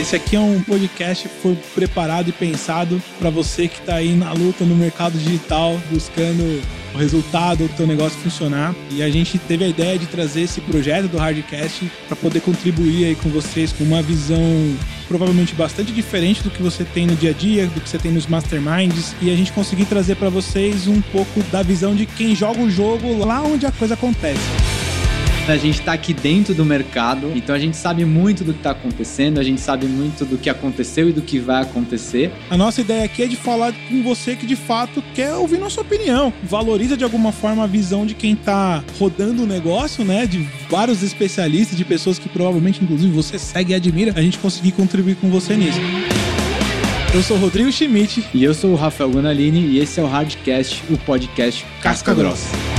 Esse aqui é um podcast que foi preparado e pensado para você que está aí na luta no mercado digital, buscando o resultado do teu negócio funcionar. E a gente teve a ideia de trazer esse projeto do Hardcast para poder contribuir aí com vocês com uma visão provavelmente bastante diferente do que você tem no dia a dia, do que você tem nos masterminds, e a gente conseguir trazer para vocês um pouco da visão de quem joga o jogo lá onde a coisa acontece. A gente está aqui dentro do mercado, então a gente sabe muito do que está acontecendo, a gente sabe muito do que aconteceu e do que vai acontecer. A nossa ideia aqui é de falar com você que de fato quer ouvir nossa opinião. Valoriza de alguma forma a visão de quem está rodando o negócio, né? De vários especialistas, de pessoas que provavelmente, inclusive, você segue e admira. A gente conseguir contribuir com você nisso. Eu sou o Rodrigo Schmidt. E eu sou o Rafael Gonalini e esse é o Hardcast, o podcast Casca, Casca Grossa.